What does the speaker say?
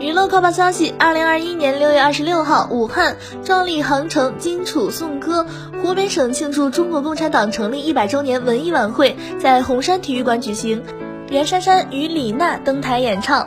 娱乐快报消息二零二一年六月二十六号武汉壮丽航程荆楚颂歌湖北省庆祝中国共产党成立一百周年文艺晚会在红山体育馆举行。袁姗姗与李娜登台演唱。